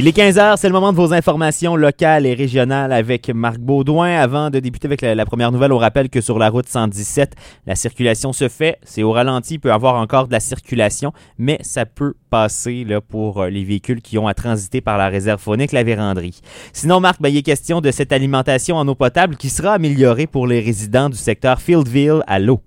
Il est 15h, c'est le moment de vos informations locales et régionales avec Marc Baudouin. Avant de débuter avec la, première nouvelle, on rappelle que sur la route 117, la circulation se fait. C'est au ralenti, il peut y avoir encore de la circulation, mais ça peut passer pour euh, les véhicules qui ont à transiter par la réserve phonique, la véranderie. Sinon, Marc, ben, il est question de cette alimentation en eau potable qui sera améliorée pour les résidents du secteur Fieldville à l'eau.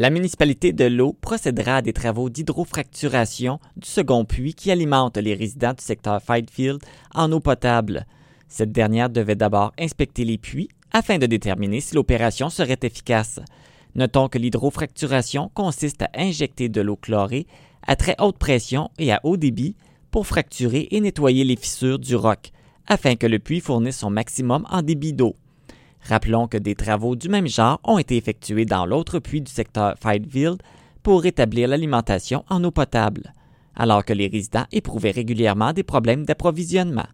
La municipalité de l'eau procédera à des travaux d'hydrofracturation du second puits qui alimente les résidents du secteur Fighfield en eau potable. Cette dernière devait d'abord inspecter les puits afin de déterminer si l'opération serait efficace. Notons que l'hydrofracturation consiste à injecter de l'eau chlorée à très haute pression et à haut débit pour fracturer et nettoyer les fissures du roc, afin que le puits fournisse son maximum en débit d'eau. Rappelons que des travaux du même genre ont été effectués dans l'autre puits du secteur Fightville pour rétablir l'alimentation en eau potable, alors que les résidents éprouvaient régulièrement des problèmes d'approvisionnement.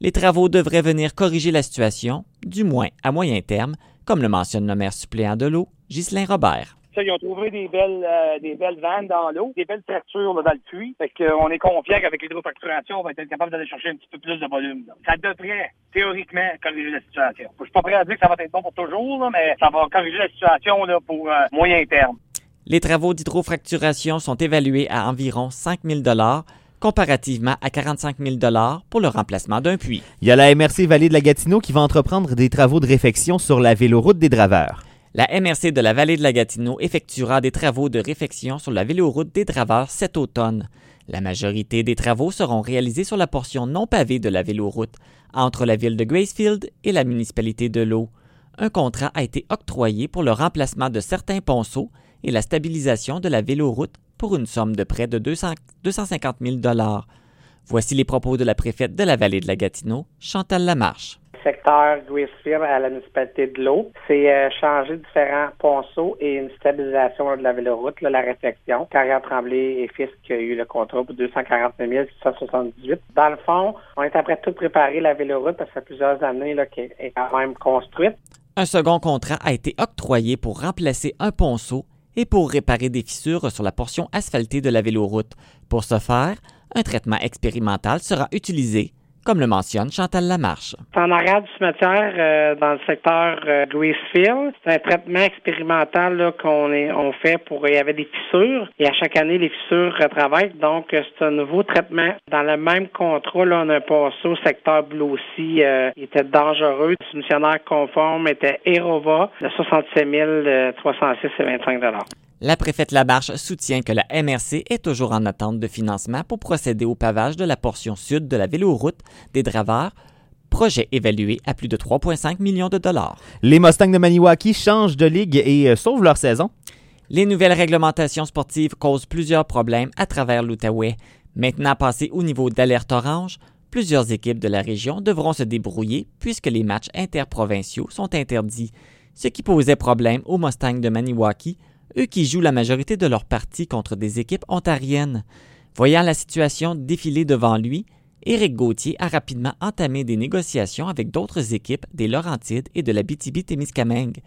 Les travaux devraient venir corriger la situation, du moins à moyen terme, comme le mentionne le maire suppléant de l'eau, Ghislain Robert. Ils ont trouvé des belles, euh, des belles vannes dans l'eau, des belles fractures là, dans le puits. Fait qu'on est confiant qu'avec l'hydrofracturation, on va être capable d'aller chercher un petit peu plus de volume. Là. Ça devrait, théoriquement, corriger la situation. Je suis pas prêt à dire que ça va être bon pour toujours, là, mais ça va corriger la situation là, pour euh, moyen terme. Les travaux d'hydrofracturation sont évalués à environ 5 000 comparativement à 45 000 pour le remplacement d'un puits. Il y a la MRC Vallée de la Gatineau qui va entreprendre des travaux de réfection sur la véloroute des Draveurs. La MRC de la vallée de la Gatineau effectuera des travaux de réfection sur la véloroute des Draveurs cet automne. La majorité des travaux seront réalisés sur la portion non pavée de la véloroute, entre la ville de Gracefield et la municipalité de l'eau. Un contrat a été octroyé pour le remplacement de certains ponceaux et la stabilisation de la véloroute pour une somme de près de 200, 250 000 Voici les propos de la préfète de la vallée de la Gatineau, Chantal Lamarche secteur Gracefield à la municipalité de l'eau. C'est euh, changer différents ponceaux et une stabilisation de la véloroute, la réflexion. Carrière Tremblay et qui a eu le contrat pour 249 678. Dans le fond, on est après tout préparer la véloroute, parce que ça fait plusieurs années qu'elle est quand même construite. Un second contrat a été octroyé pour remplacer un ponceau et pour réparer des fissures sur la portion asphaltée de la véloroute. Pour ce faire, un traitement expérimental sera utilisé comme le mentionne Chantal Lamarche. En arrière du cimetière, euh, dans le secteur euh, Gracefield, c'est un traitement expérimental qu'on on fait pour... Il y avait des fissures et à chaque année, les fissures retravaillent. Donc, euh, c'est un nouveau traitement. Dans le même contrat, là, on a passé au secteur Blue. Euh, il était dangereux. Le missionnaire conforme était Erova de 67 306 et 25 la préfète Labarche soutient que la MRC est toujours en attente de financement pour procéder au pavage de la portion sud de la véloroute des Draveurs, projet évalué à plus de 3,5 millions de dollars. Les Mustangs de Maniwaki changent de ligue et euh, sauvent leur saison. Les nouvelles réglementations sportives causent plusieurs problèmes à travers l'Outaouais. Maintenant passées au niveau d'alerte orange, plusieurs équipes de la région devront se débrouiller puisque les matchs interprovinciaux sont interdits, ce qui posait problème aux Mustangs de Maniwaki eux qui jouent la majorité de leurs parties contre des équipes ontariennes. Voyant la situation défiler devant lui, Éric Gauthier a rapidement entamé des négociations avec d'autres équipes des Laurentides et de la BTB-Témiscamingue.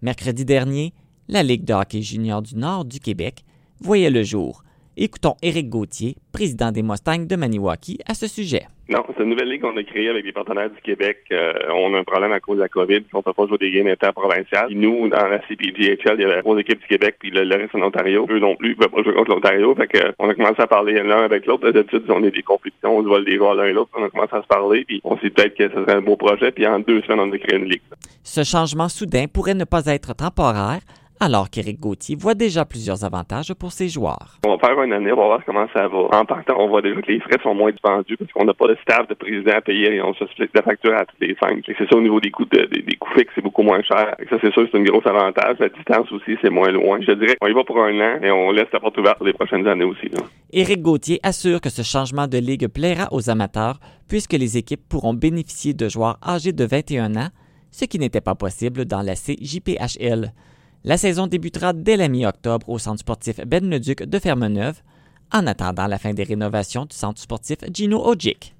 Mercredi dernier, la Ligue de hockey junior du Nord du Québec voyait le jour. Écoutons Éric Gauthier, président des Mustangs de Maniwaki, à ce sujet. Non, c'est une nouvelle ligue qu'on a créée avec les partenaires du Québec. Euh, on a un problème à cause de la COVID, on ne peut pas jouer des games interprovinciales. nous, dans la CPGHL, il y avait trois équipes du Québec, puis le, reste en Ontario. Eux non plus, ils ne peuvent pas jouer contre l'Ontario. Fait que, on a commencé à parler l'un avec l'autre. D'habitude, on est des compétitions, on se vole des joueurs l'un et l'autre. On a commencé à se parler, puis on s'est peut-être que ce serait un beau projet, puis en deux semaines, on a créé une ligue. Ce changement soudain pourrait ne pas être temporaire, alors qu'Éric Gauthier voit déjà plusieurs avantages pour ses joueurs. On va faire une année, on va voir comment ça va. En partant, on voit déjà que les frais sont moins dispendus parce qu'on n'a pas de staff de président à payer et on se split la facture à tous les cinq. C'est ça au niveau des coûts de, des, coûts fixes, c'est beaucoup moins cher. Et ça, c'est sûr, c'est un gros avantage. La distance aussi, c'est moins loin. Je dirais on y va pour un an et on laisse la porte ouverte pour les prochaines années aussi. Éric Gauthier assure que ce changement de ligue plaira aux amateurs puisque les équipes pourront bénéficier de joueurs âgés de 21 ans, ce qui n'était pas possible dans la CJPHL. La saison débutera dès la mi-octobre au centre sportif Ben Leduc de Fermeneuve, en attendant la fin des rénovations du centre sportif Gino Ojic.